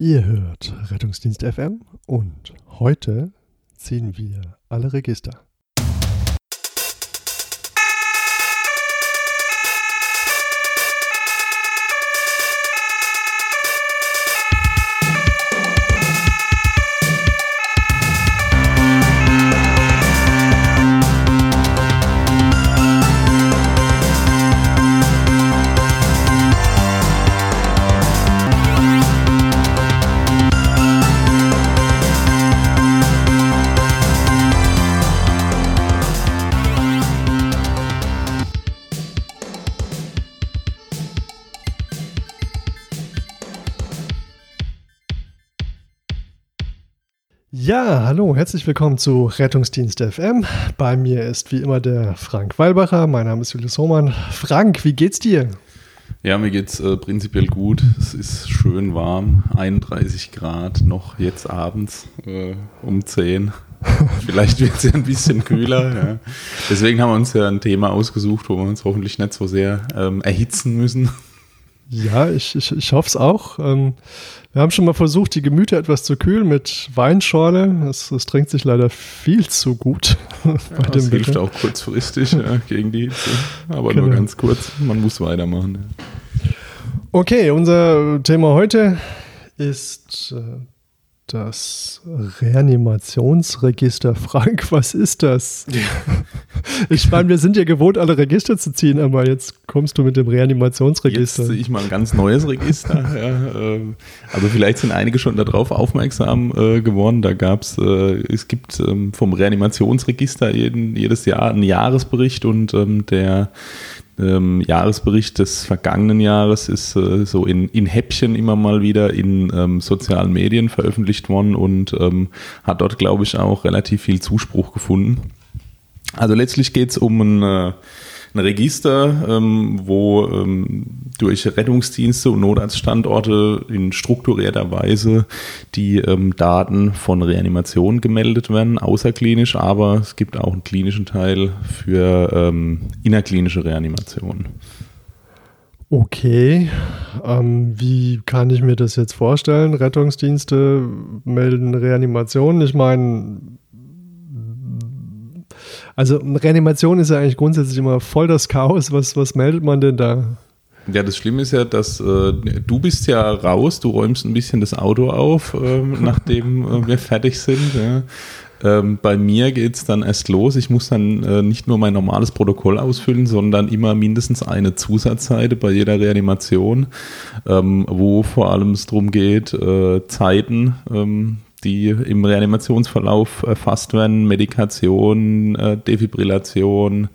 Ihr hört Rettungsdienst FM und heute ziehen wir alle Register. Herzlich willkommen zu Rettungsdienst FM. Bei mir ist wie immer der Frank Weilbacher. Mein Name ist Julius Hohmann. Frank, wie geht's dir? Ja, mir geht's äh, prinzipiell gut. Es ist schön warm, 31 Grad, noch jetzt abends äh, um 10. Vielleicht wird es ja ein bisschen kühler. Ja. Deswegen haben wir uns ja ein Thema ausgesucht, wo wir uns hoffentlich nicht so sehr ähm, erhitzen müssen. Ja, ich, ich, ich hoffe es auch. Ähm, wir haben schon mal versucht, die Gemüter etwas zu kühlen mit Weinschorle. Es, es trinkt sich leider viel zu gut. Ja, das hilft auch kurzfristig ja, gegen die Hitze. Aber genau. nur ganz kurz. Man muss weitermachen. Ja. Okay, unser Thema heute ist äh, das Reanimationsregister. Frank, was ist das? Ich meine, wir sind ja gewohnt, alle Register zu ziehen, aber jetzt kommst du mit dem Reanimationsregister. Jetzt sehe ich mal ein ganz neues Register. ja, äh, also vielleicht sind einige schon darauf aufmerksam äh, geworden. Da gab es, äh, es gibt ähm, vom Reanimationsregister jeden, jedes Jahr einen Jahresbericht und ähm, der ähm, Jahresbericht des vergangenen Jahres ist äh, so in, in Häppchen immer mal wieder in ähm, sozialen Medien veröffentlicht worden und ähm, hat dort, glaube ich, auch relativ viel Zuspruch gefunden. Also letztlich geht es um ein äh, ein Register, ähm, wo ähm, durch Rettungsdienste und Notarztstandorte in strukturierter Weise die ähm, Daten von Reanimation gemeldet werden, außerklinisch, aber es gibt auch einen klinischen Teil für ähm, innerklinische Reanimation. Okay, ähm, wie kann ich mir das jetzt vorstellen? Rettungsdienste melden Reanimation. Ich meine, also Reanimation ist ja eigentlich grundsätzlich immer voll das Chaos. Was, was meldet man denn da? Ja, das Schlimme ist ja, dass äh, du bist ja raus, du räumst ein bisschen das Auto auf, äh, nachdem äh, wir fertig sind. Ja. Ähm, bei mir geht es dann erst los. Ich muss dann äh, nicht nur mein normales Protokoll ausfüllen, sondern immer mindestens eine Zusatzseite bei jeder Reanimation, ähm, wo vor allem es darum geht, äh, Zeiten ähm, die im Reanimationsverlauf erfasst werden, Medikation, äh, Defibrillation,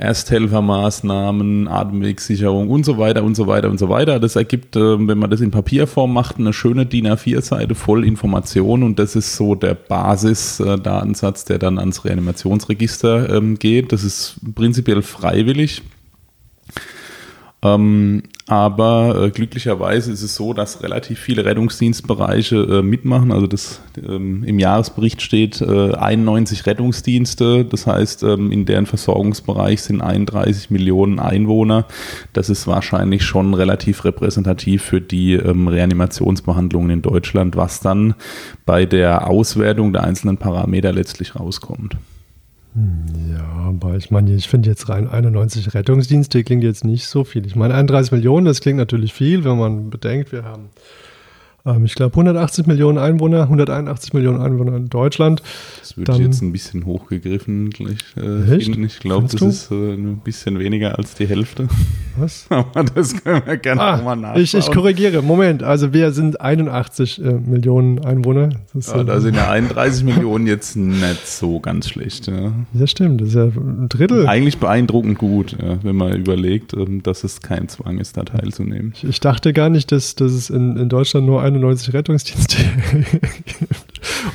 Ersthelfermaßnahmen, Atemwegssicherung und so weiter und so weiter und so weiter. Das ergibt, äh, wenn man das in Papierform macht, eine schöne DIN A4-Seite voll Informationen und das ist so der Basisdatensatz, der dann ans Reanimationsregister ähm, geht. Das ist prinzipiell freiwillig. Ähm, aber äh, glücklicherweise ist es so, dass relativ viele Rettungsdienstbereiche äh, mitmachen. Also das, ähm, im Jahresbericht steht äh, 91 Rettungsdienste. Das heißt, ähm, in deren Versorgungsbereich sind 31 Millionen Einwohner. Das ist wahrscheinlich schon relativ repräsentativ für die ähm, Reanimationsbehandlungen in Deutschland, was dann bei der Auswertung der einzelnen Parameter letztlich rauskommt. Ja, aber ich meine, ich finde jetzt rein 91 Rettungsdienste klingt jetzt nicht so viel. Ich meine, 31 Millionen, das klingt natürlich viel, wenn man bedenkt, wir haben ich glaube, 180 Millionen Einwohner, 181 Millionen Einwohner in Deutschland. Das würde ich jetzt ein bisschen hochgegriffen gleich äh, Echt? Ich glaube, das du? ist äh, ein bisschen weniger als die Hälfte. Was? Aber das können wir gerne ah, nochmal nachschauen. Ich, ich, korrigiere. Moment, also wir sind 81 äh, Millionen Einwohner. Das ja, da sind ja 31 Millionen jetzt nicht so ganz schlecht. Ja. Das stimmt, das ist ja ein Drittel. Eigentlich beeindruckend gut, ja, wenn man überlegt, ähm, dass es kein Zwang ist, da teilzunehmen. Ich, ich dachte gar nicht, dass, dass es in, in Deutschland nur 91 Rettungsdienste.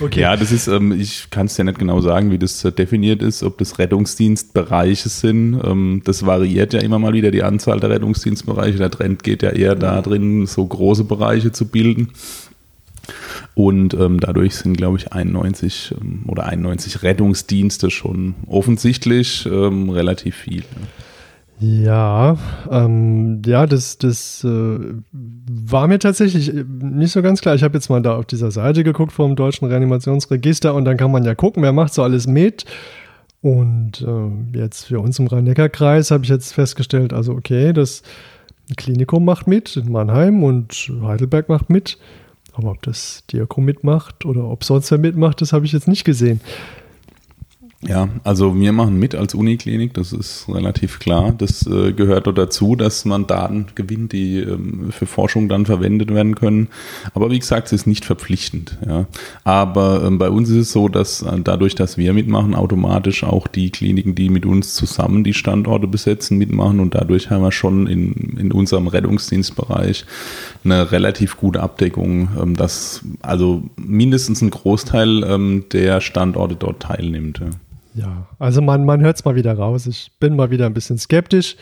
Okay. Ja, das ist, ähm, ich kann es ja nicht genau sagen, wie das äh, definiert ist, ob das Rettungsdienstbereiche sind. Ähm, das variiert ja immer mal wieder die Anzahl der Rettungsdienstbereiche. Der Trend geht ja eher da drin, so große Bereiche zu bilden. Und ähm, dadurch sind, glaube ich, 91 ähm, oder 91 Rettungsdienste schon offensichtlich ähm, relativ viel. Ja, ähm, ja, das, das äh, war mir tatsächlich nicht so ganz klar. Ich habe jetzt mal da auf dieser Seite geguckt vom Deutschen Reanimationsregister und dann kann man ja gucken, wer macht so alles mit. Und äh, jetzt für uns im Rhein-Neckar-Kreis habe ich jetzt festgestellt, also okay, das Klinikum macht mit in Mannheim und Heidelberg macht mit. Aber ob das Diakom mitmacht oder ob sonst wer mitmacht, das habe ich jetzt nicht gesehen. Ja, also wir machen mit als Uniklinik, das ist relativ klar. Das äh, gehört dazu, dass man Daten gewinnt, die ähm, für Forschung dann verwendet werden können. Aber wie gesagt, es ist nicht verpflichtend. Ja. Aber ähm, bei uns ist es so, dass äh, dadurch, dass wir mitmachen, automatisch auch die Kliniken, die mit uns zusammen die Standorte besetzen, mitmachen. Und dadurch haben wir schon in, in unserem Rettungsdienstbereich eine relativ gute Abdeckung, ähm, dass also mindestens ein Großteil ähm, der Standorte dort teilnimmt. Ja. Ja, also man, man hört es mal wieder raus. Ich bin mal wieder ein bisschen skeptisch,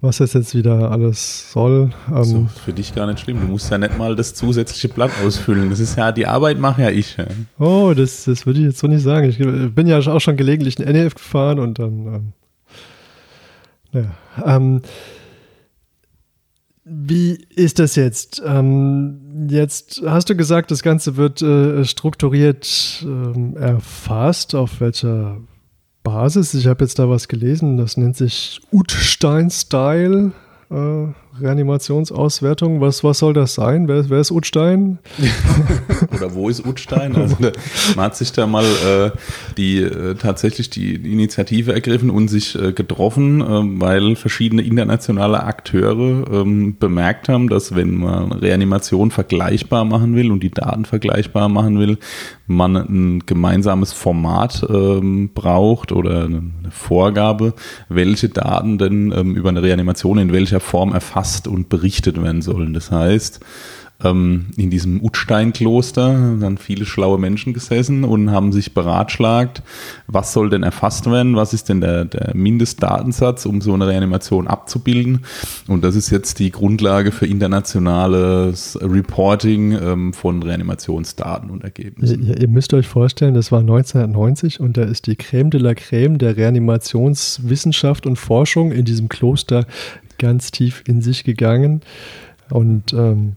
was das jetzt wieder alles soll. Ähm so, für dich gar nicht schlimm. Du musst ja nicht mal das zusätzliche Blatt ausfüllen. Das ist ja, die Arbeit mache ja ich. Ja. Oh, das, das würde ich jetzt so nicht sagen. Ich bin ja auch schon gelegentlich in NEF gefahren und dann, ähm, ja. Ähm, wie ist das jetzt? Ähm, jetzt hast du gesagt, das Ganze wird äh, strukturiert ähm, erfasst. Auf welcher Basis. Ich habe jetzt da was gelesen, das nennt sich Utstein-Style. Äh, Reanimationsauswertung. Was, was soll das sein? Wer, wer ist Utstein? Oder wo ist Utstein? Also man hat sich da mal äh, die äh, tatsächlich die Initiative ergriffen und sich äh, getroffen, äh, weil verschiedene internationale Akteure ähm, bemerkt haben, dass wenn man Reanimation vergleichbar machen will und die Daten vergleichbar machen will, man ein gemeinsames Format ähm, braucht oder eine Vorgabe, welche Daten denn ähm, über eine Reanimation in welcher Form erfasst erfasst und berichtet werden sollen. Das heißt, ähm, in diesem Utstein-Kloster dann viele schlaue Menschen gesessen und haben sich beratschlagt, was soll denn erfasst werden, was ist denn der, der Mindestdatensatz, um so eine Reanimation abzubilden. Und das ist jetzt die Grundlage für internationales Reporting ähm, von Reanimationsdaten und Ergebnissen. Ihr, ihr, müsst euch vorstellen, das war 1990 und da ist die Creme de la Creme der Reanimationswissenschaft und Forschung in diesem Kloster ganz tief in sich gegangen und ähm,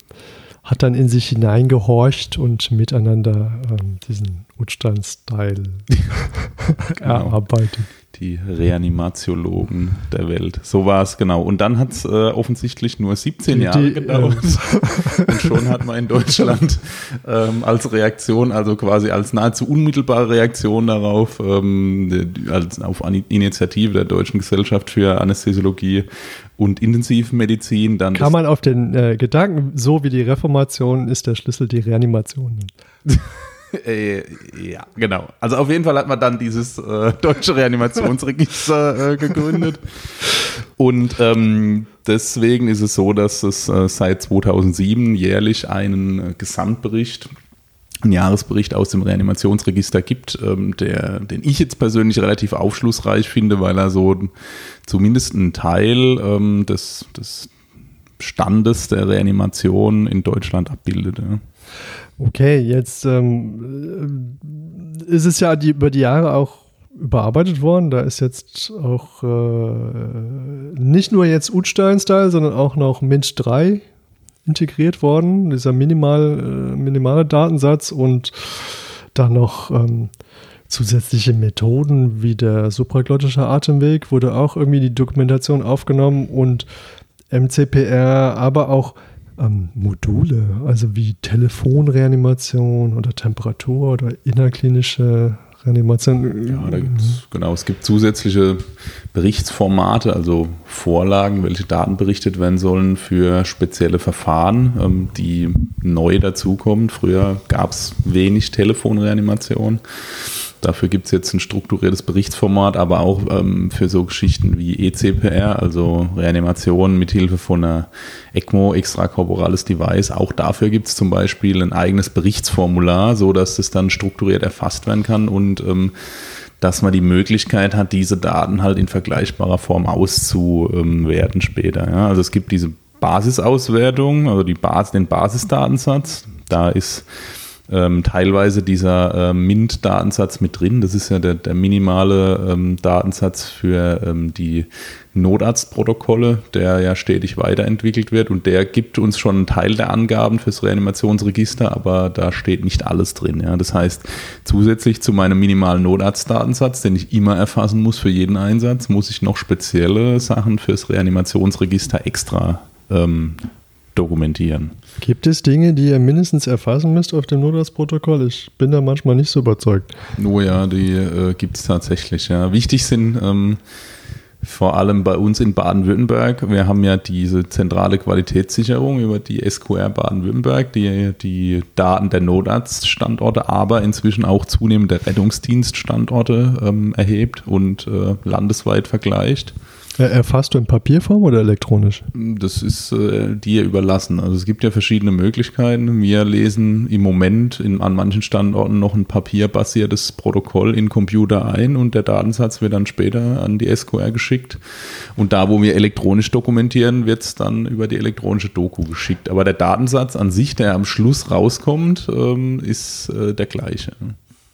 hat dann in sich hineingehorcht und miteinander ähm, diesen Utstein-Style genau. erarbeitet. Die Reanimatiologen der Welt. So war es genau. Und dann hat es äh, offensichtlich nur 17 die, Jahre die, gedauert. Äh, und schon hat man in Deutschland ähm, als Reaktion, also quasi als nahezu unmittelbare Reaktion darauf, ähm, als, auf Initiative der Deutschen Gesellschaft für Anästhesiologie und Intensivmedizin dann. Kann man auf den äh, Gedanken, so wie die Reformation ist der Schlüssel die Reanimation. äh, ja, genau. Also auf jeden Fall hat man dann dieses äh, deutsche Reanimationsregister äh, gegründet. Und ähm, deswegen ist es so, dass es äh, seit 2007 jährlich einen äh, Gesamtbericht einen Jahresbericht aus dem Reanimationsregister gibt, ähm, der, den ich jetzt persönlich relativ aufschlussreich finde, weil er so zumindest einen Teil ähm, des, des Standes der Reanimation in Deutschland abbildet. Ja. Okay, jetzt ähm, ist es ja die, über die Jahre auch überarbeitet worden. Da ist jetzt auch äh, nicht nur jetzt Utstein-Style, sondern auch noch Mint 3 integriert worden, dieser minimal, äh, minimale Datensatz und dann noch ähm, zusätzliche Methoden wie der supraglottische Atemweg wurde auch irgendwie die Dokumentation aufgenommen und MCPR, aber auch ähm, Module, also wie Telefonreanimation oder Temperatur oder innerklinische Reanimation. Ja, da gibt's, genau, es gibt zusätzliche Berichtsformate, also Vorlagen, welche Daten berichtet werden sollen für spezielle Verfahren, ähm, die neu dazukommen. Früher gab es wenig Telefonreanimation. Dafür gibt es jetzt ein strukturiertes Berichtsformat, aber auch ähm, für so Geschichten wie ECPR, also Reanimation mithilfe von einer ECMO, extrakorporales Device. Auch dafür gibt es zum Beispiel ein eigenes Berichtsformular, so dass es dann strukturiert erfasst werden kann und ähm, dass man die Möglichkeit hat, diese Daten halt in vergleichbarer Form auszuwerten später. Ja? Also es gibt diese Basisauswertung, also die Basis, den Basisdatensatz. Da ist ähm, teilweise dieser äh, MINT-Datensatz mit drin. Das ist ja der, der minimale ähm, Datensatz für ähm, die Notarztprotokolle, der ja stetig weiterentwickelt wird und der gibt uns schon einen Teil der Angaben fürs Reanimationsregister, aber da steht nicht alles drin. Ja. Das heißt, zusätzlich zu meinem minimalen Notarztdatensatz, den ich immer erfassen muss für jeden Einsatz, muss ich noch spezielle Sachen fürs Reanimationsregister extra ähm, dokumentieren. Gibt es Dinge, die ihr mindestens erfassen müsst auf dem Notarztprotokoll? Ich bin da manchmal nicht so überzeugt. Oh ja, die äh, gibt es tatsächlich. Ja. Wichtig sind ähm, vor allem bei uns in Baden-Württemberg. Wir haben ja diese zentrale Qualitätssicherung über die SQR Baden-Württemberg, die die Daten der Notarztstandorte, aber inzwischen auch zunehmend der Rettungsdienststandorte ähm, erhebt und äh, landesweit vergleicht. Erfasst du in Papierform oder elektronisch? Das ist äh, dir überlassen. Also es gibt ja verschiedene Möglichkeiten. Wir lesen im Moment in, an manchen Standorten noch ein papierbasiertes Protokoll in Computer ein und der Datensatz wird dann später an die SQR geschickt. Und da, wo wir elektronisch dokumentieren, wird es dann über die elektronische Doku geschickt. Aber der Datensatz an sich, der am Schluss rauskommt, ähm, ist äh, der gleiche.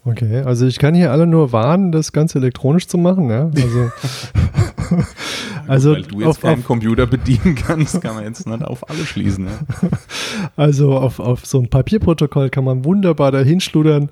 Okay, also ich kann hier alle nur warnen, das Ganze elektronisch zu machen. Ja? Also, also Weil du jetzt auf, keinen auf, Computer bedienen kannst, kann man jetzt nicht auf alle schließen. Ja? Also auf, auf so ein Papierprotokoll kann man wunderbar dahin schludern.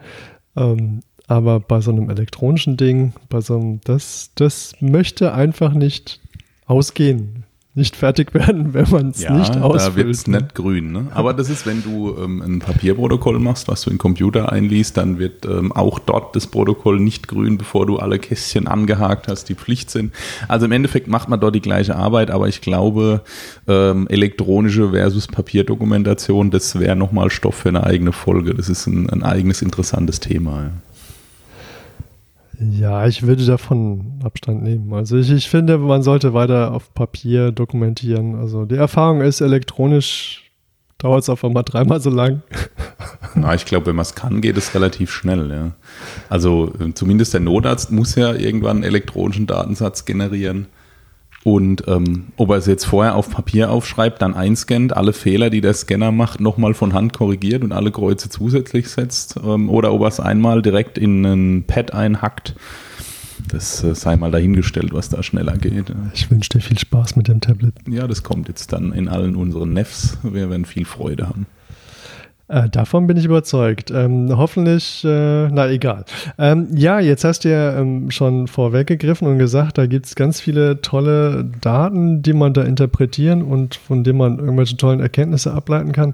Ähm, aber bei so einem elektronischen Ding, bei so einem, das, das möchte einfach nicht ausgehen nicht fertig werden, wenn man es ja, nicht ausfüllt. Da wird es ne? nicht grün. Ne? Aber das ist, wenn du ähm, ein Papierprotokoll machst, was du in den Computer einliest, dann wird ähm, auch dort das Protokoll nicht grün, bevor du alle Kästchen angehakt hast, die Pflicht sind. Also im Endeffekt macht man dort die gleiche Arbeit, aber ich glaube, ähm, elektronische versus Papierdokumentation, das wäre nochmal Stoff für eine eigene Folge. Das ist ein, ein eigenes interessantes Thema. Ja. Ja, ich würde davon Abstand nehmen. Also ich, ich finde, man sollte weiter auf Papier dokumentieren. Also die Erfahrung ist, elektronisch dauert es auf einmal dreimal so lang. Na, ich glaube, wenn man es kann, geht es relativ schnell. Ja. Also äh, zumindest der Notarzt muss ja irgendwann einen elektronischen Datensatz generieren. Und ähm, ob er es jetzt vorher auf Papier aufschreibt, dann einscannt, alle Fehler, die der Scanner macht, nochmal von Hand korrigiert und alle Kreuze zusätzlich setzt, ähm, oder ob er es einmal direkt in ein Pad einhackt, das äh, sei mal dahingestellt, was da schneller geht. Ich wünsche dir viel Spaß mit dem Tablet. Ja, das kommt jetzt dann in allen unseren Nefs. Wir werden viel Freude haben. Äh, davon bin ich überzeugt. Ähm, hoffentlich, äh, na egal. Ähm, ja, jetzt hast du ja ähm, schon vorweggegriffen und gesagt, da gibt es ganz viele tolle Daten, die man da interpretieren und von denen man irgendwelche tollen Erkenntnisse ableiten kann.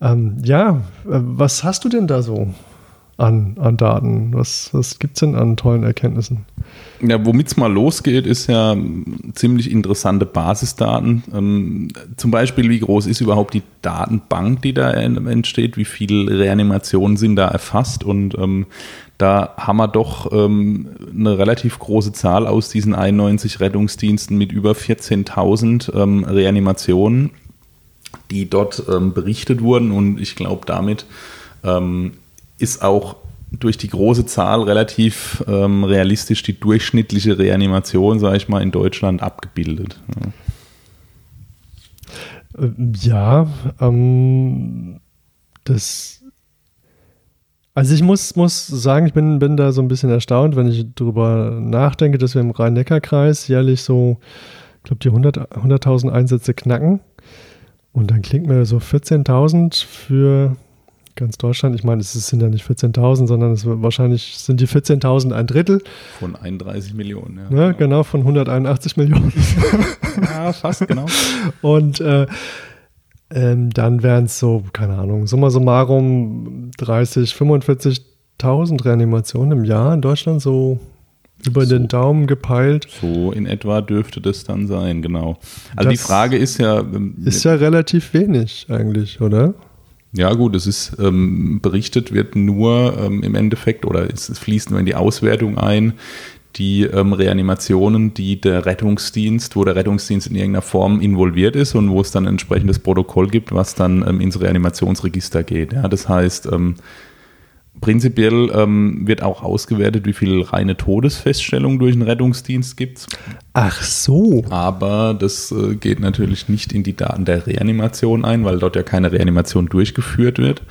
Ähm, ja, äh, was hast du denn da so? An, an Daten? Was, was gibt es denn an tollen Erkenntnissen? Ja, womit es mal losgeht, ist ja ziemlich interessante Basisdaten. Ähm, zum Beispiel, wie groß ist überhaupt die Datenbank, die da entsteht? Wie viele Reanimationen sind da erfasst? Und ähm, da haben wir doch ähm, eine relativ große Zahl aus diesen 91 Rettungsdiensten mit über 14.000 ähm, Reanimationen, die dort ähm, berichtet wurden. Und ich glaube, damit ähm, ist auch durch die große Zahl relativ ähm, realistisch die durchschnittliche Reanimation, sage ich mal, in Deutschland abgebildet. Ja, ähm, das. Also ich muss, muss sagen, ich bin, bin da so ein bisschen erstaunt, wenn ich darüber nachdenke, dass wir im Rhein-Neckar-Kreis jährlich so, ich glaube, die 100.000 100 Einsätze knacken. Und dann klingt mir so 14.000 für ganz Deutschland. Ich meine, es sind ja nicht 14.000, sondern es wahrscheinlich sind die 14.000 ein Drittel. Von 31 Millionen, ja. Ne, genau, von 181 Millionen. ja, fast, genau. Und äh, ähm, dann wären es so, keine Ahnung, summa summarum 30, 45.000 Reanimationen im Jahr in Deutschland, so über so, den Daumen gepeilt. So in etwa dürfte das dann sein, genau. Also das die Frage ist ja. Ähm, ist ja relativ wenig eigentlich, oder? Ja, gut, es ist ähm, berichtet, wird nur ähm, im Endeffekt oder es, fließt nur in die Auswertung ein, die ähm, Reanimationen, die der Rettungsdienst, wo der Rettungsdienst in irgendeiner Form involviert ist und wo es dann ein entsprechendes Protokoll gibt, was dann ähm, ins Reanimationsregister geht. Ja, das heißt, ähm, Prinzipiell ähm, wird auch ausgewertet, wie viel reine Todesfeststellung durch einen Rettungsdienst gibt. Ach so. Aber das äh, geht natürlich nicht in die Daten der Reanimation ein, weil dort ja keine Reanimation durchgeführt wird.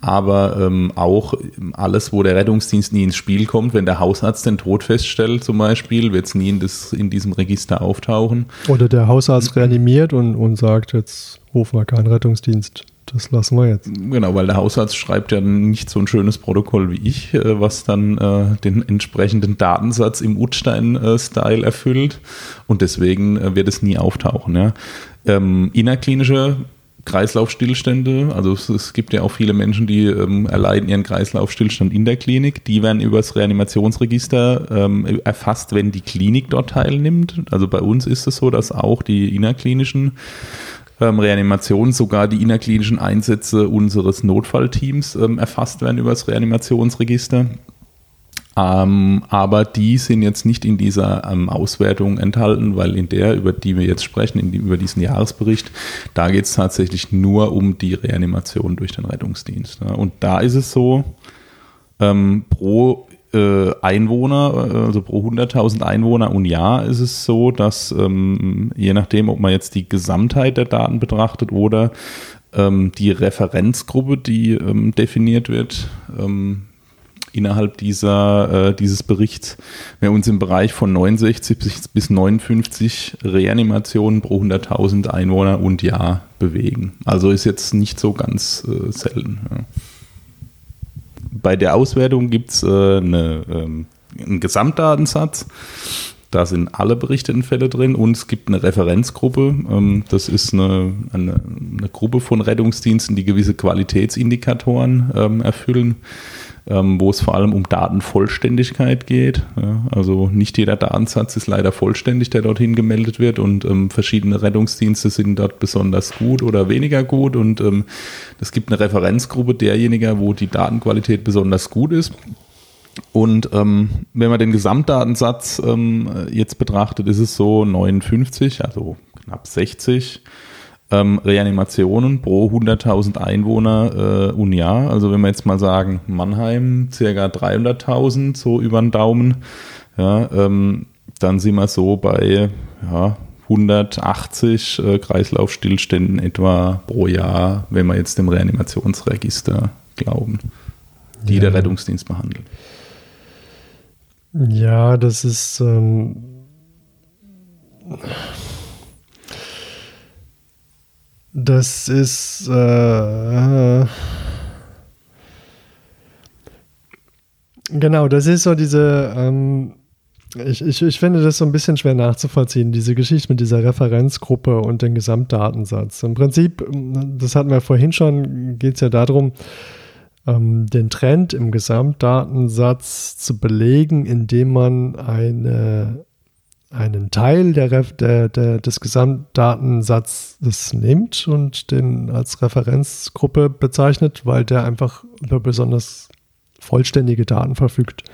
Aber ähm, auch alles, wo der Rettungsdienst nie ins Spiel kommt, wenn der Hausarzt den Tod feststellt zum Beispiel, wird es nie in, das, in diesem Register auftauchen. Oder der Hausarzt reanimiert und, und sagt, jetzt rufen wir keinen Rettungsdienst das lassen wir jetzt. Genau, weil der Hausarzt schreibt ja nicht so ein schönes Protokoll wie ich, äh, was dann äh, den entsprechenden Datensatz im Utstein-Style erfüllt und deswegen äh, wird es nie auftauchen. Ja. Ähm, innerklinische Kreislaufstillstände, also es, es, gibt ja auch viele Menschen, die ähm, erleiden ihren Kreislaufstillstand in der Klinik, die werden übers Reanimationsregister ähm, erfasst, wenn die Klinik dort teilnimmt. Also bei uns ist es so, dass auch die innerklinischen ähm, Reanimation sogar die innerklinischen Einsätze unseres Notfallteams ähm, erfasst werden über das Reanimationsregister. Ähm, aber die sind jetzt nicht in dieser ähm, Auswertung enthalten, weil in der, über die wir jetzt sprechen, die, über diesen Jahresbericht, da geht es tatsächlich nur um die Reanimation durch den Rettungsdienst. Ja. Und da ist es so, ähm, pro äh, Einwohner, äh, also pro 100.000 Einwohner und Jahr ist es so, dass ähm, je nachdem, ob man jetzt die Gesamtheit der Daten betrachtet oder ähm, die Referenzgruppe, die ähm, definiert wird, ähm, innerhalb dieser, äh, dieses Berichts, wir uns im Bereich von 69 bis, bis 59 Reanimationen pro 100.000 Einwohner und Jahr bewegen. Also ist jetzt nicht so ganz äh, selten. Ja bei der Auswertung gibt es äh, eine, ähm, einen Gesamtdatensatz. Da sind alle berichteten Fälle drin und es gibt eine Referenzgruppe. Ähm, das ist eine, eine, eine, Gruppe von Rettungsdiensten, die gewisse Qualitätsindikatoren ähm, erfüllen ähm, wo es vor allem um Datenvollständigkeit geht. Ja, also nicht jeder Datensatz ist leider vollständig, der dorthin gemeldet wird und ähm, verschiedene Rettungsdienste sind dort besonders gut oder weniger gut und ähm, es gibt eine Referenzgruppe derjenigen, wo die Datenqualität besonders gut ist. Und ähm, wenn man den Gesamtdatensatz ähm, jetzt betrachtet, ist es so 59, also knapp 60 ähm, Reanimationen pro 100.000 Einwohner äh, und Jahr. Also wenn wir jetzt mal sagen, Mannheim circa 300.000, so über den Daumen, ja, ähm, dann sind wir so bei ja, 180 äh, Kreislaufstillständen etwa pro Jahr, wenn wir jetzt dem Reanimationsregister glauben, die ja. der Rettungsdienst behandelt. Ja, das ist ähm das ist äh, genau, das ist so diese ähm, ich, ich, ich finde das so ein bisschen schwer nachzuvollziehen, diese Geschichte mit dieser Referenzgruppe und dem Gesamtdatensatz. Im Prinzip, das hatten wir vorhin schon, geht es ja darum, ähm, den Trend im Gesamtdatensatz zu belegen, indem man eine einen Teil der, der, der, des Gesamtdatensatzes nimmt und den als Referenzgruppe bezeichnet, weil der einfach über besonders vollständige Daten verfügt.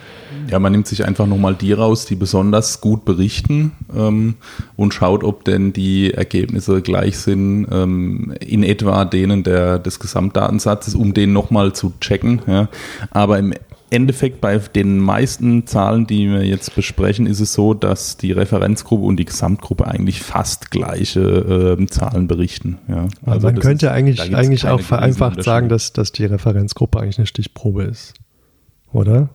Ja, man nimmt sich einfach nochmal die raus, die besonders gut berichten ähm, und schaut, ob denn die Ergebnisse gleich sind ähm, in etwa denen der, des Gesamtdatensatzes, um den nochmal zu checken. Ja. Aber im Endeffekt bei den meisten Zahlen, die wir jetzt besprechen, ist es so, dass die Referenzgruppe und die Gesamtgruppe eigentlich fast gleiche äh, Zahlen berichten. Ja. Also man könnte ist, eigentlich, eigentlich auch vereinfacht sagen, dass, dass die Referenzgruppe eigentlich eine Stichprobe ist. Oder?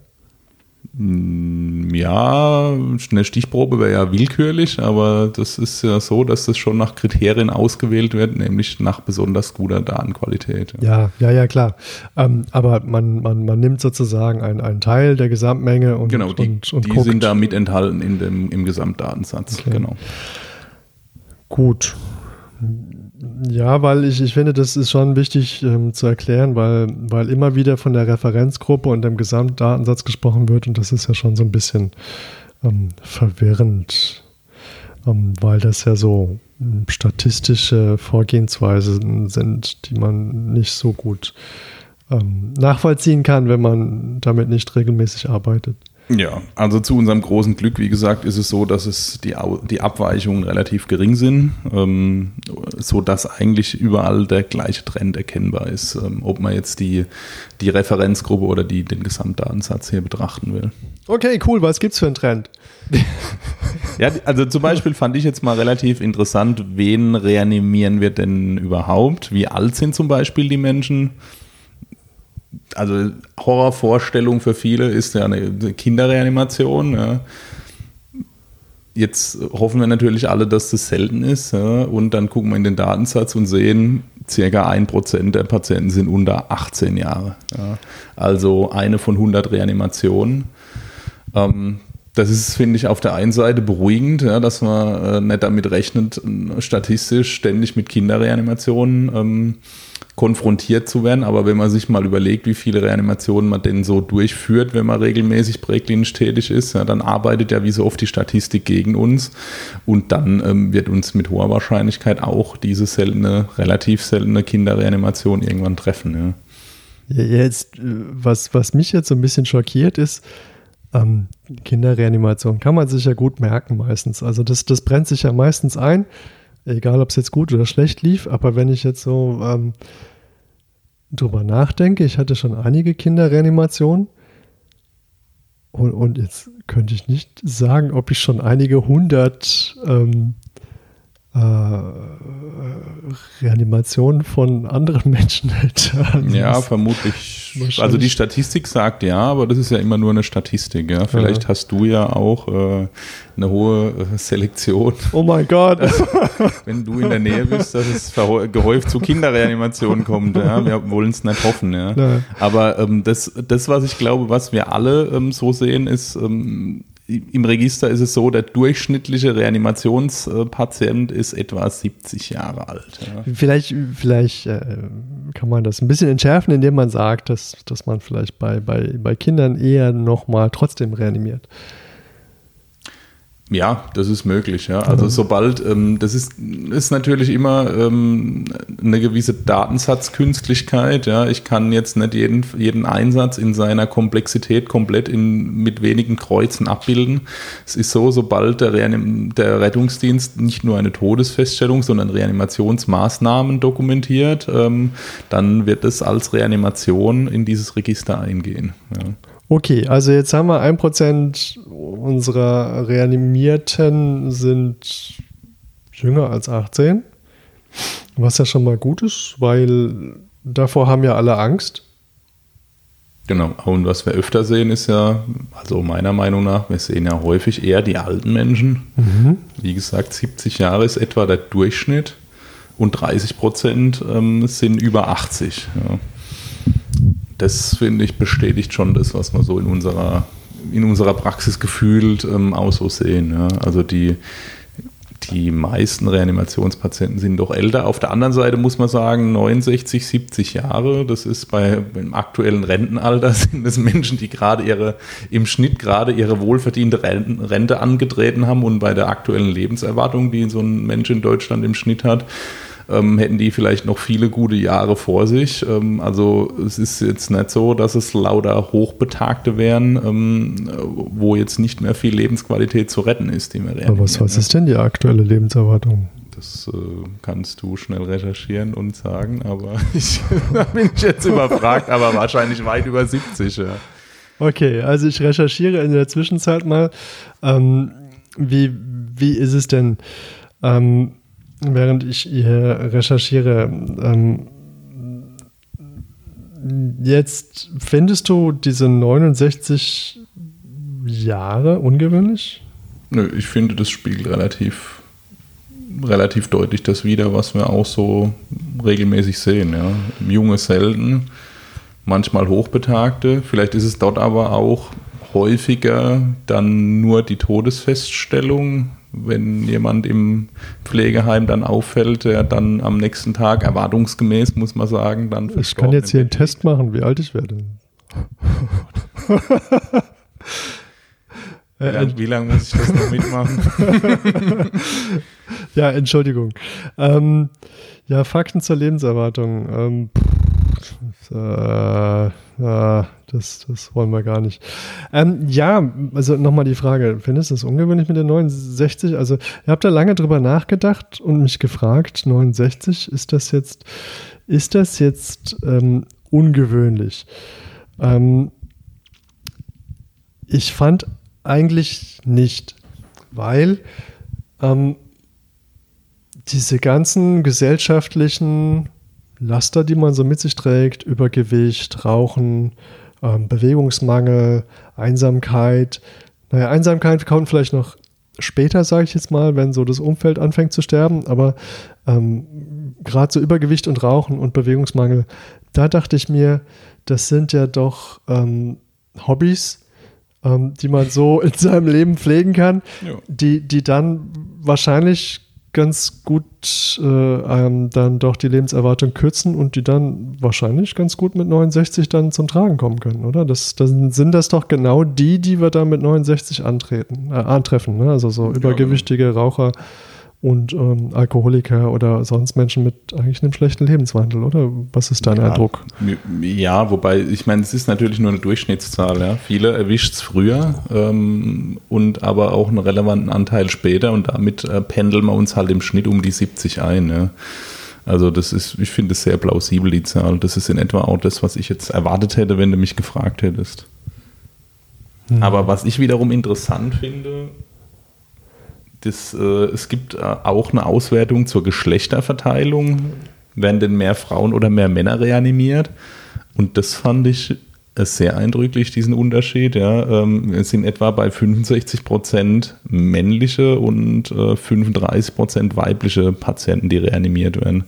Mm, ja, eine Stichprobe wäre ja willkürlich, aber das ist ja so, dass das schon nach Kriterien ausgewählt wird, nämlich nach besonders guter Datenqualität. Ja, ja, ja, klar. Ähm, aber man, man, man nimmt sozusagen einen Teil der Gesamtmenge und Genau, die, und, und die sind da mit enthalten in dem, im Gesamtdatensatz. Okay. Genau. Gut. Ja, weil ich, ich finde, das ist schon wichtig ähm, zu erklären, weil, weil immer wieder von der Referenzgruppe und dem Gesamtdatensatz gesprochen wird und das ist ja schon so ein bisschen ähm, verwirrend, ähm, weil das ja so ähm, statistische Vorgehensweisen sind, die man nicht so gut ähm, nachvollziehen kann, wenn man damit nicht regelmäßig arbeitet. Ja, also zu unserem großen Glück, wie gesagt, ist es so, dass es die, die Abweichungen relativ gering sind, ähm, so dass eigentlich überall der gleiche Trend erkennbar ist, ähm, ob man jetzt die, die Referenzgruppe oder die, den Gesamtdatensatz hier betrachten will. Okay, cool. Was gibt's für einen Trend? ja, also zum Beispiel fand ich jetzt mal relativ interessant, wen reanimieren wir denn überhaupt? Wie alt sind zum Beispiel die Menschen? Also Horrorvorstellung für viele ist ja eine Kinderreanimation. Ja. Jetzt hoffen wir natürlich alle, dass das selten ist. Ja. Und dann gucken wir in den Datensatz und sehen, circa ein Prozent der Patienten sind unter 18 Jahre. Ja. Also eine von 100 Reanimationen. Ähm, das ist, finde ich, auf der einen Seite beruhigend, ja, dass man äh, nicht damit rechnet, statistisch ständig mit Kinderreanimationen ähm, konfrontiert zu werden. Aber wenn man sich mal überlegt, wie viele Reanimationen man denn so durchführt, wenn man regelmäßig präklinisch tätig ist, ja, dann arbeitet ja wie so oft die Statistik gegen uns. Und dann ähm, wird uns mit hoher Wahrscheinlichkeit auch diese seltene, relativ seltene Kinderreanimation irgendwann treffen. Ja. Jetzt, was, was mich jetzt so ein bisschen schockiert ist, ähm, Kinderreanimation kann man sich ja gut merken meistens. Also das, das brennt sich ja meistens ein egal ob es jetzt gut oder schlecht lief, aber wenn ich jetzt so ähm, drüber nachdenke, ich hatte schon einige Kinderreanimationen. Und, und, jetzt könnte ich nicht sagen, ob ich schon einige hundert ähm, äh, Reanimationen von anderen Menschen hätte. Also ja, vermutlich. Also die Statistik sagt ja, aber das ist ja immer nur eine Statistik. Ja? Vielleicht ja. hast du ja auch äh, eine hohe äh, Selektion. Oh mein Gott. Wenn du in der Nähe bist, dass es gehäuft zu Kinderreanimationen kommt. Ja? Wir wollen es nicht hoffen. Ja? Aber ähm, das, das, was ich glaube, was wir alle ähm, so sehen, ist, ähm, im Register ist es so, der durchschnittliche Reanimationspatient ist etwa 70 Jahre alt. Ja. Vielleicht, vielleicht äh, kann man das ein bisschen entschärfen, indem man sagt, dass, dass man vielleicht bei, bei, bei Kindern eher nochmal trotzdem reanimiert. Ja, das ist möglich, ja. Also mhm. sobald, ähm, das ist, ist natürlich immer ähm, eine gewisse Datensatzkünstlichkeit, ja. Ich kann jetzt nicht jeden, jeden Einsatz in seiner Komplexität komplett in, mit wenigen Kreuzen abbilden. Es ist so, sobald der, Reanim der Rettungsdienst nicht nur eine Todesfeststellung, sondern Reanimationsmaßnahmen dokumentiert, ähm, dann wird es als Reanimation in dieses Register eingehen. Ja. Okay, also jetzt haben wir ein Prozent unserer Reanimierten sind jünger als 18, was ja schon mal gut ist, weil davor haben ja alle Angst. Genau, und was wir öfter sehen, ist ja, also meiner Meinung nach, wir sehen ja häufig eher die alten Menschen. Mhm. Wie gesagt, 70 Jahre ist etwa der Durchschnitt und 30 Prozent ähm, sind über 80. Ja das finde ich bestätigt schon das, was wir so in unserer, in unserer Praxis gefühlt ähm, auch so sehen. Ja. Also die, die meisten Reanimationspatienten sind doch älter. Auf der anderen Seite muss man sagen, 69, 70 Jahre, das ist bei im aktuellen Rentenalter sind es Menschen, die gerade ihre, im Schnitt gerade ihre wohlverdiente Rente angetreten haben und bei der aktuellen Lebenserwartung, die so ein Mensch in Deutschland im Schnitt hat, ähm, hätten die vielleicht noch viele gute Jahre vor sich. Ähm, also es ist jetzt nicht so, dass es lauter Hochbetagte wären, ähm, wo jetzt nicht mehr viel Lebensqualität zu retten ist, die wir Aber was, was ist denn die aktuelle Lebenserwartung? Das äh, kannst du schnell recherchieren und sagen, aber ich, da bin ich jetzt überfragt, aber wahrscheinlich weit über 70. Ja. Okay, also ich recherchiere in der Zwischenzeit mal. Ähm, wie, wie ist es denn? Ähm, während ich hier recherchiere, ähm, jetzt findest du diese 69 Jahre ungewöhnlich? Nö, ich finde, das spiegelt relativ, relativ deutlich das wider, was wir auch so regelmäßig sehen. Ja. Junge selten, manchmal Hochbetagte. Vielleicht ist es dort aber auch häufiger dann nur die Todesfeststellung wenn jemand im Pflegeheim dann auffällt, der dann am nächsten Tag erwartungsgemäß, muss man sagen, dann Ich kann jetzt hier einen Test machen, wie alt ich werde. Wie lange muss ich das noch mitmachen? ja, Entschuldigung. Ähm, ja, Fakten zur Lebenserwartung. Ähm, äh, äh, Das, das wollen wir gar nicht. Ähm, ja, also nochmal die Frage, findest du es ungewöhnlich mit der 69? Also, ihr habt da lange drüber nachgedacht und mich gefragt, 69, ist das jetzt, ist das jetzt ähm, ungewöhnlich? Ähm, ich fand eigentlich nicht, weil ähm, diese ganzen gesellschaftlichen Laster, die man so mit sich trägt, Übergewicht, Rauchen, ähm, Bewegungsmangel, Einsamkeit. Naja, Einsamkeit kommt vielleicht noch später, sage ich jetzt mal, wenn so das Umfeld anfängt zu sterben, aber ähm, gerade so Übergewicht und Rauchen und Bewegungsmangel, da dachte ich mir, das sind ja doch ähm, Hobbys, ähm, die man so in seinem Leben pflegen kann, die, die dann wahrscheinlich ganz gut äh, ähm, dann doch die Lebenserwartung kürzen und die dann wahrscheinlich ganz gut mit 69 dann zum Tragen kommen können, oder? Das, das sind das doch genau die, die wir dann mit 69 antreten, äh, antreffen, ne? Also so übergewichtige Raucher und ähm, Alkoholiker oder sonst Menschen mit eigentlich einem schlechten Lebenswandel, oder? Was ist dein ja, Eindruck? Ja, wobei, ich meine, es ist natürlich nur eine Durchschnittszahl. Ja. Viele erwischt es früher ähm, und aber auch einen relevanten Anteil später und damit äh, pendeln wir uns halt im Schnitt um die 70 ein. Ja. Also das ist, ich finde es sehr plausibel, die Zahl. Das ist in etwa auch das, was ich jetzt erwartet hätte, wenn du mich gefragt hättest. Hm. Aber was ich wiederum interessant finde, das, äh, es gibt äh, auch eine Auswertung zur Geschlechterverteilung. Werden denn mehr Frauen oder mehr Männer reanimiert? Und das fand ich äh, sehr eindrücklich, diesen Unterschied. Ja. Ähm, es sind etwa bei 65 Prozent männliche und äh, 35 Prozent weibliche Patienten, die reanimiert werden.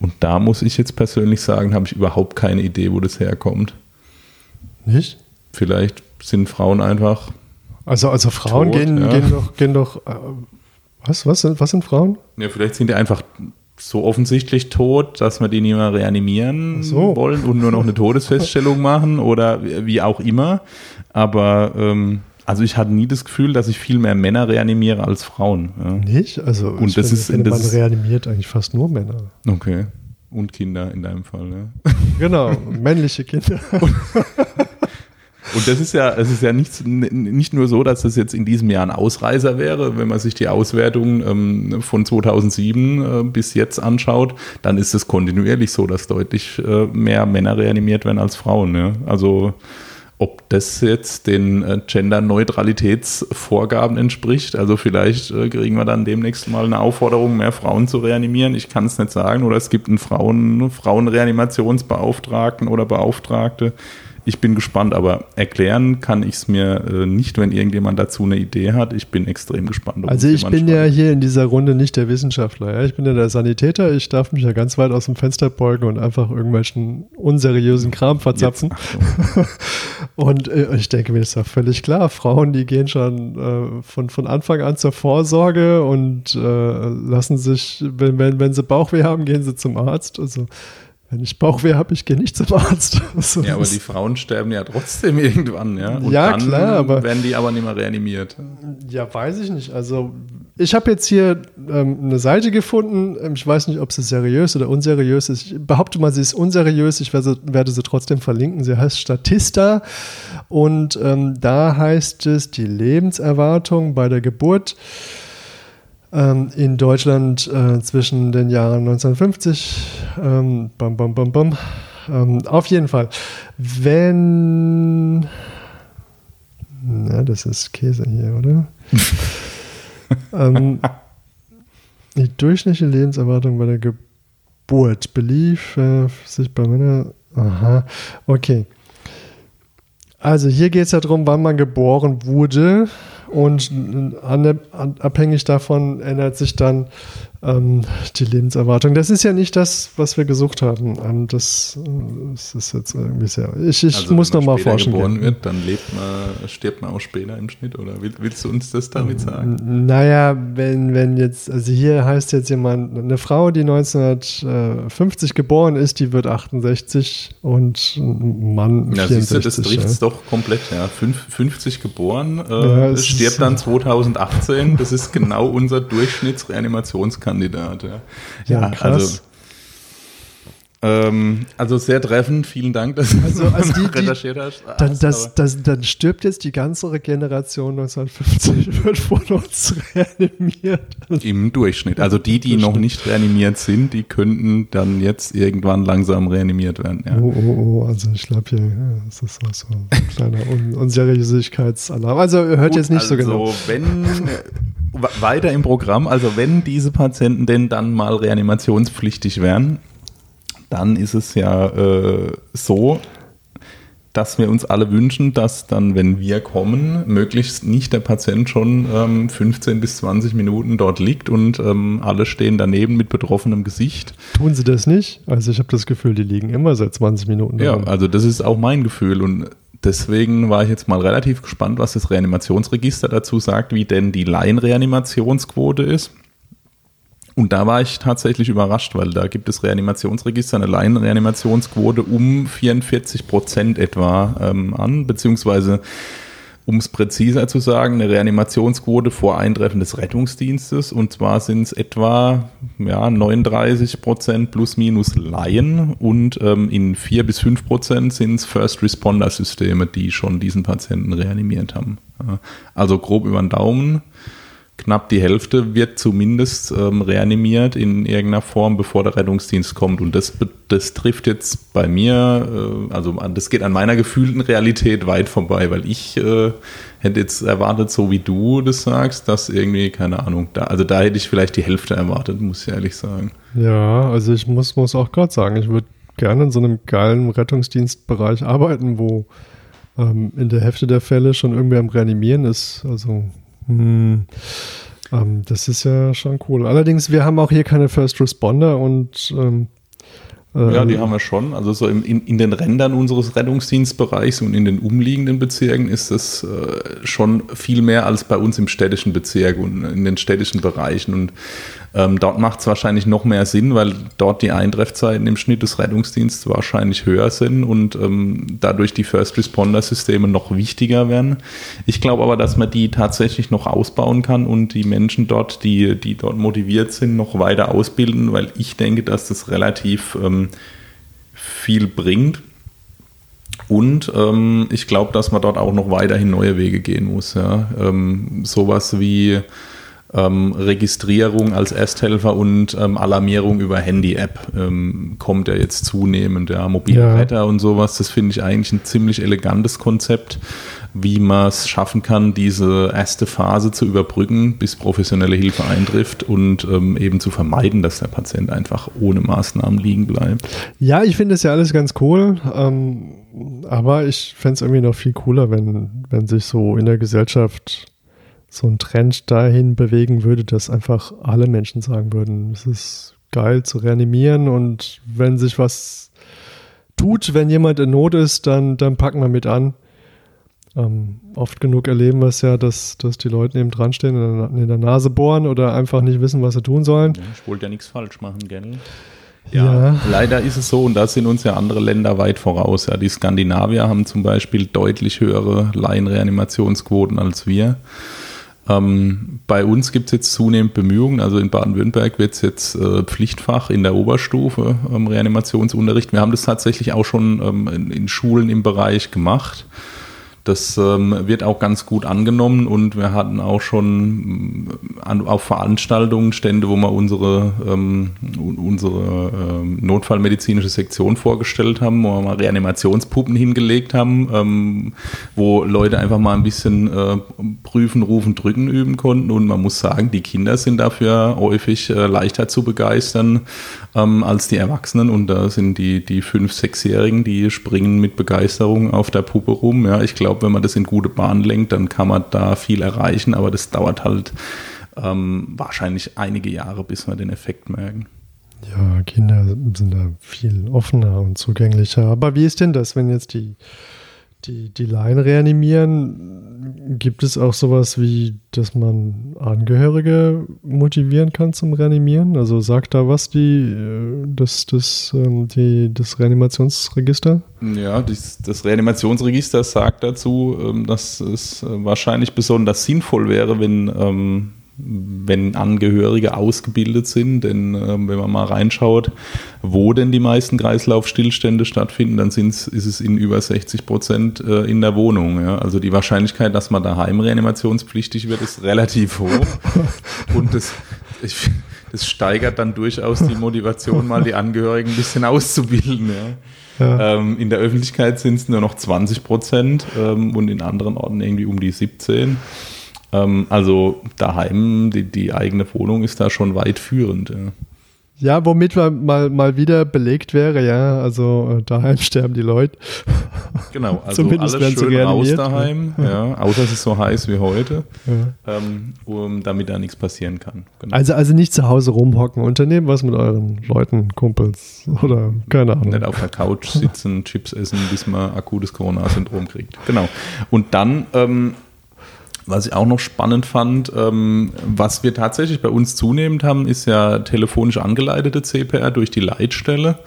Und da muss ich jetzt persönlich sagen, habe ich überhaupt keine Idee, wo das herkommt. Nicht? Vielleicht sind Frauen einfach also, also Frauen Tot, gehen, ja. gehen doch, gehen doch äh, was, was, sind, was sind Frauen? Ja, vielleicht sind die einfach so offensichtlich tot, dass wir die nicht mehr reanimieren so. wollen und nur noch eine Todesfeststellung machen oder wie auch immer. Aber ähm, also ich hatte nie das Gefühl, dass ich viel mehr Männer reanimiere als Frauen. Ja. Nicht? Also und das finde, ist, finde, das man reanimiert eigentlich fast nur Männer. Okay. Und Kinder in deinem Fall, ja. Genau, männliche Kinder. Und das ist ja, es ist ja nicht, nicht nur so, dass das jetzt in diesem Jahr ein Ausreißer wäre. Wenn man sich die Auswertung ähm, von 2007 äh, bis jetzt anschaut, dann ist es kontinuierlich so, dass deutlich äh, mehr Männer reanimiert werden als Frauen. Ja? Also ob das jetzt den äh, Gender-Neutralitätsvorgaben entspricht. Also vielleicht äh, kriegen wir dann demnächst mal eine Aufforderung, mehr Frauen zu reanimieren. Ich kann es nicht sagen. Oder es gibt einen Frauen, Frauenreanimationsbeauftragten oder Beauftragte ich bin gespannt, aber erklären kann ich es mir äh, nicht, wenn irgendjemand dazu eine Idee hat. Ich bin extrem gespannt. Also ich bin spannend. ja hier in dieser Runde nicht der Wissenschaftler. Ja? Ich bin ja der Sanitäter. Ich darf mich ja ganz weit aus dem Fenster beugen und einfach irgendwelchen unseriösen Kram verzapfen. und äh, ich denke mir, ist ja völlig klar. Frauen, die gehen schon äh, von, von Anfang an zur Vorsorge und äh, lassen sich, wenn, wenn, wenn sie Bauchweh haben, gehen sie zum Arzt. Also wenn ich Bauchweh habe, ich gehe nicht zum Arzt. So ja, aber die Frauen sterben ja trotzdem irgendwann, ja. Und ja, dann klar, aber werden die aber nicht mehr reanimiert. Ja, weiß ich nicht. Also ich habe jetzt hier ähm, eine Seite gefunden. Ähm, ich weiß nicht, ob sie seriös oder unseriös ist. Ich behaupte mal, sie ist unseriös. Ich werde, werde sie trotzdem verlinken. Sie heißt Statista und ähm, da heißt es die Lebenserwartung bei der Geburt ähm, in Deutschland äh, zwischen den Jahren 1950, ähm, bam, bam, bam, bam. Ähm, auf jeden Fall, wenn, na, das ist Käse hier, oder? ähm, die durchschnittliche Lebenserwartung bei der Geburt belief äh, sich bei Männern, aha, okay. Also hier geht es ja darum, wann man geboren wurde und abhängig davon ändert sich dann ähm, die Lebenserwartung. Das ist ja nicht das, was wir gesucht haben. Ähm, das, das, ist jetzt irgendwie sehr. Ich, ich also, muss noch mal forschen. Wenn man geboren wird, dann lebt man, stirbt man auch später im Schnitt, oder willst du uns das damit sagen? Naja, wenn, wenn jetzt, also hier heißt jetzt jemand, eine Frau, die 1950 geboren ist, die wird 68 und ein Mann. Ja, 64, siehst du, das trifft es ja. doch komplett, ja. 50 geboren, äh, ja, stirbt dann 2018. Das ist genau unser Durchschnittsreanimationskandidat. Ja, ja, ja also Ähm, also sehr treffend, vielen Dank, dass also, du also die, die, recherchiert hast. Dann, das, das, dann stirbt jetzt die ganze Generation 1950 wird von uns reanimiert. Im Durchschnitt. Also die, die noch nicht reanimiert sind, die könnten dann jetzt irgendwann langsam reanimiert werden. Ja. Oh, oh, oh, also ich glaube hier, ja, das ist auch so ein kleiner Un Unseriösigkeitsalarm. Also hört Gut, jetzt nicht also, so genau. wenn weiter im Programm, also wenn diese Patienten denn dann mal reanimationspflichtig wären, dann ist es ja äh, so, dass wir uns alle wünschen, dass dann, wenn wir kommen, möglichst nicht der Patient schon ähm, 15 bis 20 Minuten dort liegt und ähm, alle stehen daneben mit betroffenem Gesicht. Tun sie das nicht? Also ich habe das Gefühl, die liegen immer seit 20 Minuten. Ja, also das ist auch mein Gefühl und deswegen war ich jetzt mal relativ gespannt, was das Reanimationsregister dazu sagt, wie denn die Laienreanimationsquote ist. Und da war ich tatsächlich überrascht, weil da gibt es Reanimationsregister, eine Laienreanimationsquote um 44 Prozent etwa ähm, an, beziehungsweise um es präziser zu sagen, eine Reanimationsquote vor Eintreffen des Rettungsdienstes. Und zwar sind es etwa ja, 39 Prozent plus minus Laien und ähm, in 4 bis 5 Prozent sind es First Responder Systeme, die schon diesen Patienten reanimiert haben. Also grob über den Daumen knapp die Hälfte wird zumindest ähm, reanimiert in irgendeiner Form, bevor der Rettungsdienst kommt. Und das, das trifft jetzt bei mir, äh, also das geht an meiner gefühlten Realität weit vorbei, weil ich äh, hätte jetzt erwartet, so wie du das sagst, dass irgendwie, keine Ahnung, da, also da hätte ich vielleicht die Hälfte erwartet, muss ich ehrlich sagen. Ja, also ich muss, muss auch gerade sagen, ich würde gerne in so einem geilen Rettungsdienstbereich arbeiten, wo ähm, in der Hälfte der Fälle schon irgendwie am Reanimieren ist. Also hm. Ähm, das ist ja schon cool. Allerdings, wir haben auch hier keine First Responder und ähm, ja, die haben wir schon. Also so im, in, in, den Rändern unseres Rettungsdienstbereichs und in den umliegenden Bezirken ist das äh, schon viel mehr als bei uns im städtischen Bezirk und in den städtischen Bereichen. Und ähm, dort macht es wahrscheinlich noch mehr Sinn, weil dort die Eintreffzeiten im Schnitt des Rettungsdienstes wahrscheinlich höher sind und ähm, dadurch die First Responder Systeme noch wichtiger werden. Ich glaube aber, dass man die tatsächlich noch ausbauen kann und die Menschen dort, die, die dort motiviert sind, noch weiter ausbilden, weil ich denke, dass das relativ ähm, viel bringt. Und ähm, ich glaube, dass man dort auch noch weiterhin neue Wege gehen muss. Ja. Ähm, sowas wie ähm, Registrierung als Ersthelfer und ähm, Alarmierung über Handy-App ähm, kommt ja jetzt zunehmend. Ja, mobile ja. Retter und sowas, das finde ich eigentlich ein ziemlich elegantes Konzept, wie man es schaffen kann, diese erste Phase zu überbrücken, bis professionelle Hilfe eintrifft und ähm, eben zu vermeiden, dass der Patient einfach ohne Maßnahmen liegen bleibt. Ja, ich finde das ja alles ganz cool. Ähm, aber ich fände es irgendwie noch viel cooler, wenn, wenn sich so in der Gesellschaft so ein Trend dahin bewegen würde, dass einfach alle Menschen sagen würden, es ist geil zu reanimieren und wenn sich was tut, wenn jemand in Not ist, dann, dann packen wir mit an. Ähm, oft genug erleben wir es ja, dass, dass die Leute neben dran stehen und in der Nase bohren oder einfach nicht wissen, was sie tun sollen. Ja, ich wollte ja nichts falsch machen, gell? Ja, ja, leider ist es so und da sind uns ja andere Länder weit voraus. Ja, die Skandinavier haben zum Beispiel deutlich höhere Laienreanimationsquoten als wir. Ähm, bei uns gibt es jetzt zunehmend Bemühungen. Also in Baden-Württemberg wird es jetzt äh, Pflichtfach in der Oberstufe ähm, Reanimationsunterricht. Wir haben das tatsächlich auch schon ähm, in, in, Schulen im Bereich gemacht. Das ähm, wird auch ganz gut angenommen und wir hatten auch schon äh, an, auf Veranstaltungen Stände, wo wir unsere, ähm, unsere ähm, notfallmedizinische Sektion vorgestellt haben, wo wir mal Reanimationspuppen hingelegt haben, ähm, wo Leute einfach mal ein bisschen äh, prüfen, rufen, drücken üben konnten und man muss sagen, die Kinder sind dafür häufig äh, leichter zu begeistern ähm, als die Erwachsenen und da sind die, die fünf-, sechsjährigen, die springen mit Begeisterung auf der Puppe rum. Ja, ich glaube, wenn man das in gute Bahn lenkt, dann kann man da viel erreichen, aber das dauert halt ähm, wahrscheinlich einige Jahre, bis wir den Effekt merken. Ja, Kinder sind da viel offener und zugänglicher. Aber wie ist denn das, wenn jetzt die die, die Laien reanimieren, gibt es auch sowas wie, dass man Angehörige motivieren kann zum Reanimieren? Also sagt da was die, äh, das, das, ähm, die, das Reanimationsregister? Ja, das, das Reanimationsregister sagt dazu, ähm, dass es äh, wahrscheinlich besonders sinnvoll wäre, wenn ähm, wenn Angehörige ausgebildet sind. Denn äh, wenn man mal reinschaut, wo denn die meisten Kreislaufstillstände stattfinden, dann ist es in über 60 Prozent äh, in der Wohnung. Ja? Also die Wahrscheinlichkeit, dass man daheim reanimationspflichtig wird, ist relativ hoch. Und das, ich, das steigert dann durchaus die Motivation, mal die Angehörigen ein bisschen auszubilden. Ja. Ja. Ähm, in der Öffentlichkeit sind es nur noch 20 Prozent ähm, und in anderen Orten irgendwie um die 17. Ähm, also daheim, die, die eigene Wohnung ist da schon weit führend. Ja. Ja, womit man mal, mal wieder belegt wäre, ja, also äh, daheim sterben die Leute. Genau, also Zumindest alles schön raus daheim, ja. ja. außer es ist so heiß wie heute, ja. ähm, um, damit da nichts passieren kann. Genau. Also, also nicht zu Hause rumhocken, unternehmen was mit euren Leuten, Kumpels oder keine Ahnung. Nicht auf der Couch sitzen, Chips essen, bis man akutes Corona-Syndrom kriegt. Genau. Und dann ähm, was ich auch noch spannend fand, ähm, was wir tatsächlich bei uns zunehmend haben, ist ja telefonisch angeleitete CPR durch die Leitstelle.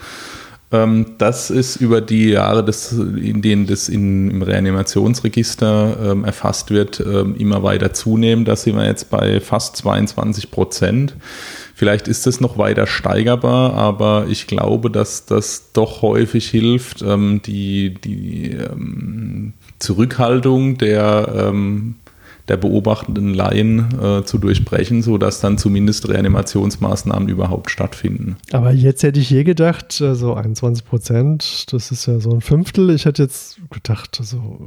Ähm, das ist über die Jahre, des, in denen das in, im Reanimationsregister ähm, erfasst wird, ähm, immer weiter zunehmend. Da sind wir jetzt bei fast 22 Prozent. Vielleicht ist das noch weiter steigerbar, aber ich glaube, dass das doch häufig hilft, ähm, die, die ähm, Zurückhaltung der ähm, der beobachtenden Laien äh, zu durchbrechen, sodass dann zumindest Reanimationsmaßnahmen überhaupt stattfinden. Aber jetzt hätte ich je gedacht, so also 21 Prozent, das ist ja so ein Fünftel. Ich hätte jetzt gedacht, also,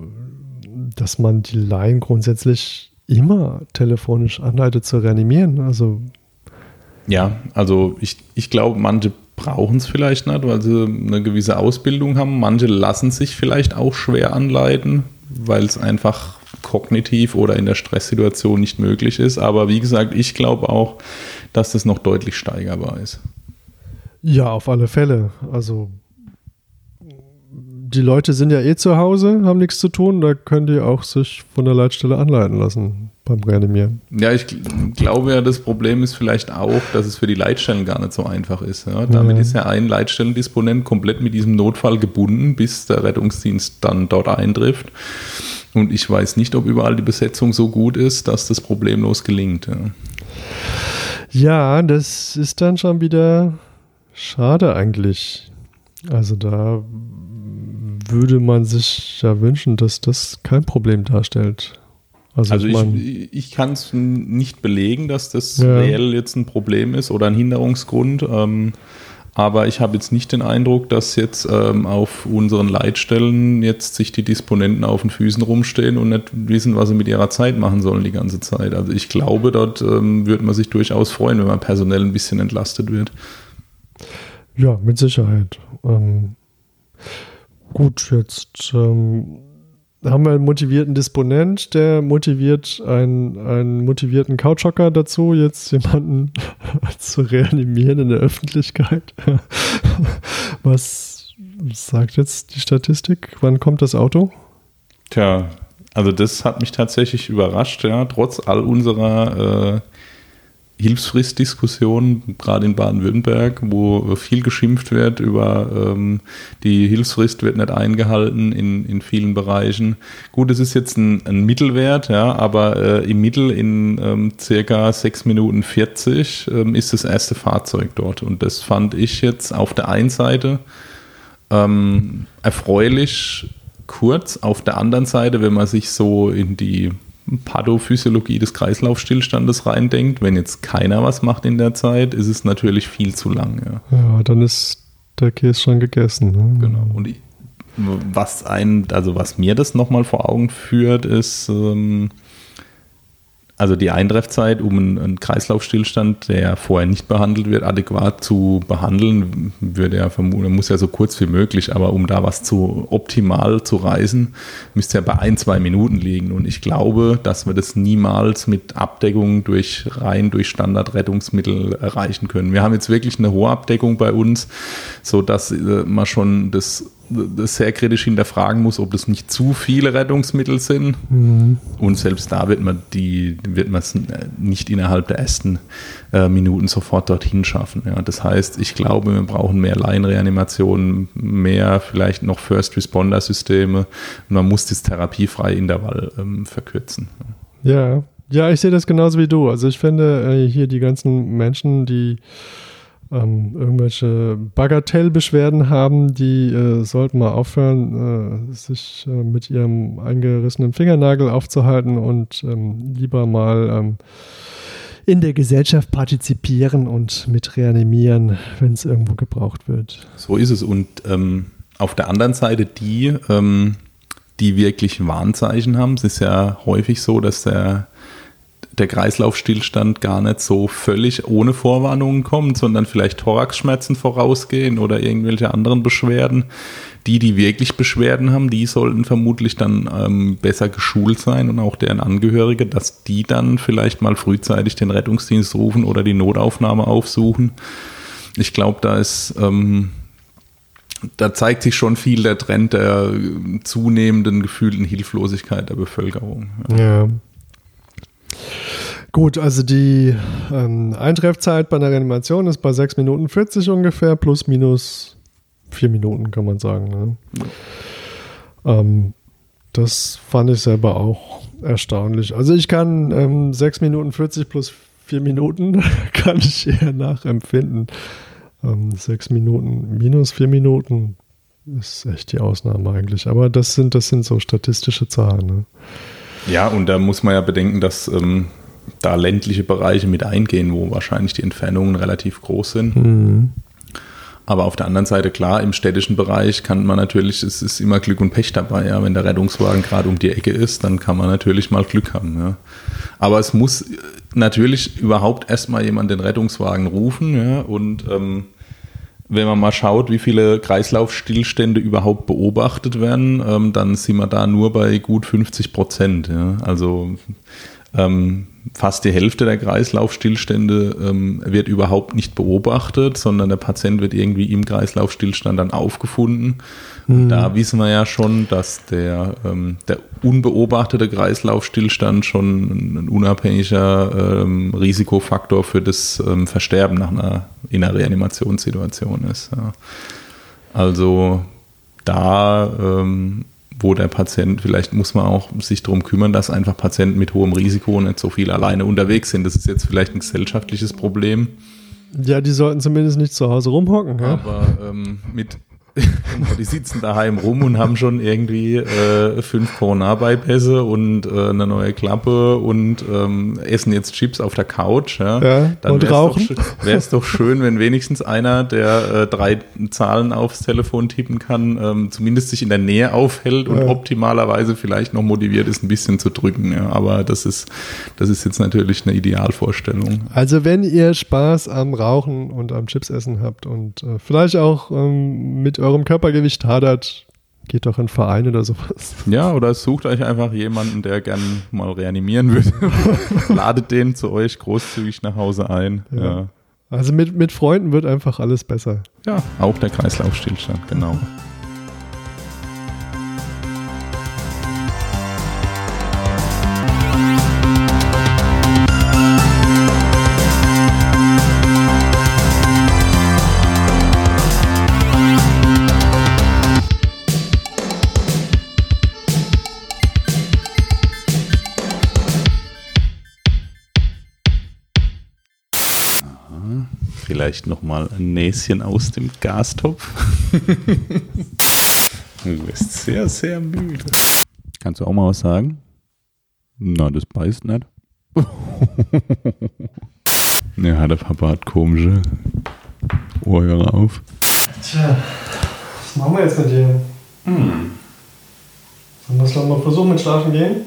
dass man die Laien grundsätzlich immer telefonisch anleitet zu reanimieren. Also ja, also ich, ich glaube, manche brauchen es vielleicht nicht, weil sie eine gewisse Ausbildung haben. Manche lassen sich vielleicht auch schwer anleiten, weil es einfach kognitiv oder in der Stresssituation nicht möglich ist. Aber wie gesagt, ich glaube auch, dass das noch deutlich steigerbar ist. Ja, auf alle Fälle. Also die Leute sind ja eh zu Hause, haben nichts zu tun, da können die auch sich von der Leitstelle anleiten lassen beim Reanimieren. Ja, ich glaube ja, das Problem ist vielleicht auch, dass es für die Leitstellen gar nicht so einfach ist. Ja. Damit ja. ist ja ein Leitstellendisponent komplett mit diesem Notfall gebunden, bis der Rettungsdienst dann dort eintrifft. Und ich weiß nicht, ob überall die Besetzung so gut ist, dass das problemlos gelingt. Ja, ja das ist dann schon wieder schade eigentlich. Also da würde man sich ja wünschen, dass das kein Problem darstellt. Also, also ich, ich kann es nicht belegen, dass das ja. reell jetzt ein Problem ist oder ein Hinderungsgrund. Ähm, aber ich habe jetzt nicht den Eindruck, dass jetzt ähm, auf unseren Leitstellen jetzt sich die Disponenten auf den Füßen rumstehen und nicht wissen, was sie mit ihrer Zeit machen sollen die ganze Zeit. Also ich glaube, dort ähm, würde man sich durchaus freuen, wenn man personell ein bisschen entlastet wird. Ja, mit Sicherheit. Ähm, gut, jetzt ähm, haben wir einen motivierten Disponent, der motiviert einen, einen motivierten Couchhocker dazu, jetzt jemanden zu reanimieren in der Öffentlichkeit. Was sagt jetzt die Statistik? Wann kommt das Auto? Tja, also das hat mich tatsächlich überrascht, ja, trotz all unserer äh, Hilfsfristdiskussion, gerade in Baden-Württemberg, wo viel geschimpft wird über ähm, die Hilfsfrist wird nicht eingehalten in, in vielen Bereichen. Gut, es ist jetzt ein, ein Mittelwert, ja, aber äh, im Mittel in ähm, circa 6 Minuten 40 ähm, ist das erste Fahrzeug dort. Und das fand ich jetzt auf der einen Seite ähm, erfreulich kurz, auf der anderen Seite, wenn man sich so in die Pathophysiologie des Kreislaufstillstandes reindenkt, wenn jetzt keiner was macht in der Zeit, ist es natürlich viel zu lang. Ja, ja dann ist der Käse schon gegessen. Ne? Genau. Und was ein, also was mir das nochmal vor Augen führt, ist, ähm, also die Eintreffzeit, um einen, Kreislaufstillstand, der vorher nicht behandelt wird, adäquat zu behandeln, würde ja vermuten, muss ja so kurz wie möglich, aber um da was zu optimal zu reisen, müsste ja bei ein, zwei Minuten liegen. Und ich glaube, dass wir das niemals mit Abdeckung durch rein durch Standardrettungsmittel erreichen können. Wir haben jetzt wirklich eine hohe Abdeckung bei uns, sodass äh, man schon das sehr kritisch hinterfragen muss, ob das nicht zu viele Rettungsmittel sind. Mhm. Und selbst da wird man die, wird man es nicht innerhalb der ersten äh, Minuten sofort dorthin schaffen. Ja. Das heißt, ich glaube, wir brauchen mehr Laienreanimationen, mehr vielleicht noch First Responder Systeme und man muss das therapiefreie Intervall ähm, verkürzen. Ja, Ja, ich sehe das genauso wie du. Also ich finde äh, hier die ganzen Menschen, die ähm, irgendwelche Bagatellbeschwerden haben, die äh, sollten mal aufhören, äh, sich äh, mit ihrem eingerissenen Fingernagel aufzuhalten und ähm, lieber mal ähm, in der Gesellschaft partizipieren und mit reanimieren, wenn es irgendwo gebraucht wird. So ist es. Und ähm, auf der anderen Seite die, ähm, die wirklich Warnzeichen haben, es ist ja häufig so, dass der der Kreislaufstillstand gar nicht so völlig ohne Vorwarnungen kommt, sondern vielleicht Thoraxschmerzen vorausgehen oder irgendwelche anderen Beschwerden. Die, die wirklich Beschwerden haben, die sollten vermutlich dann ähm, besser geschult sein und auch deren Angehörige, dass die dann vielleicht mal frühzeitig den Rettungsdienst rufen oder die Notaufnahme aufsuchen. Ich glaube, da ist ähm, da zeigt sich schon viel der Trend der zunehmenden gefühlten Hilflosigkeit der Bevölkerung. Ja. Gut, also die ähm, Eintreffzeit bei einer Reanimation ist bei 6 Minuten 40 ungefähr, plus minus 4 Minuten, kann man sagen. Ne? Ja. Ähm, das fand ich selber auch erstaunlich. Also ich kann ähm, 6 Minuten 40 plus 4 Minuten, kann ich eher nachempfinden. Ähm, 6 Minuten minus 4 Minuten ist echt die Ausnahme eigentlich. Aber das sind, das sind so statistische Zahlen. Ne? Ja, und da muss man ja bedenken, dass ähm, da ländliche Bereiche mit eingehen, wo wahrscheinlich die Entfernungen relativ groß sind. Mhm. Aber auf der anderen Seite, klar, im städtischen Bereich kann man natürlich, es ist immer Glück und Pech dabei. Ja. Wenn der Rettungswagen gerade um die Ecke ist, dann kann man natürlich mal Glück haben. Ja. Aber es muss natürlich überhaupt erstmal jemand den Rettungswagen rufen. Ja. Und ähm, wenn man mal schaut, wie viele Kreislaufstillstände überhaupt beobachtet werden, ähm, dann sind wir da nur bei gut 50 Prozent. Ja. Also ähm, fast die Hälfte der Kreislaufstillstände ähm, wird überhaupt nicht beobachtet, sondern der Patient wird irgendwie im Kreislaufstillstand dann aufgefunden. Mhm. Da wissen wir ja schon, dass der, ähm, der unbeobachtete Kreislaufstillstand schon ein unabhängiger ähm, Risikofaktor für das ähm, Versterben nach einer, in einer Reanimationssituation ist. Ja. Also da ähm, wo der Patient, vielleicht muss man auch sich darum kümmern, dass einfach Patienten mit hohem Risiko nicht so viel alleine unterwegs sind. Das ist jetzt vielleicht ein gesellschaftliches Problem. Ja, die sollten zumindest nicht zu Hause rumhocken. Ja? Aber ähm, mit die sitzen daheim rum und haben schon irgendwie äh, fünf Corona-Bypässe und äh, eine neue Klappe und ähm, essen jetzt Chips auf der Couch. Ja, ja Dann und rauchen. Wäre es doch schön, wenn wenigstens einer, der äh, drei Zahlen aufs Telefon tippen kann, ähm, zumindest sich in der Nähe aufhält und ja. optimalerweise vielleicht noch motiviert ist, ein bisschen zu drücken. Ja. Aber das ist, das ist jetzt natürlich eine Idealvorstellung. Also wenn ihr Spaß am Rauchen und am Chips essen habt und äh, vielleicht auch ähm, mit eurem Körpergewicht hadert, geht doch in Verein oder sowas. Ja, oder sucht euch einfach jemanden, der gern mal reanimieren würde. Ladet den zu euch großzügig nach Hause ein. Ja. Ja. Also mit, mit Freunden wird einfach alles besser. Ja, auch der Kreislaufstillstand, genau. Vielleicht nochmal ein Näschen aus dem Gastopf. du bist sehr, sehr müde. Kannst du auch mal was sagen? Na, das beißt nicht. ja, der Papa hat komische Ohrhörer auf. Tja, was machen wir jetzt mit dir? Hm. Sollen wir es mal versuchen mit Schlafen gehen?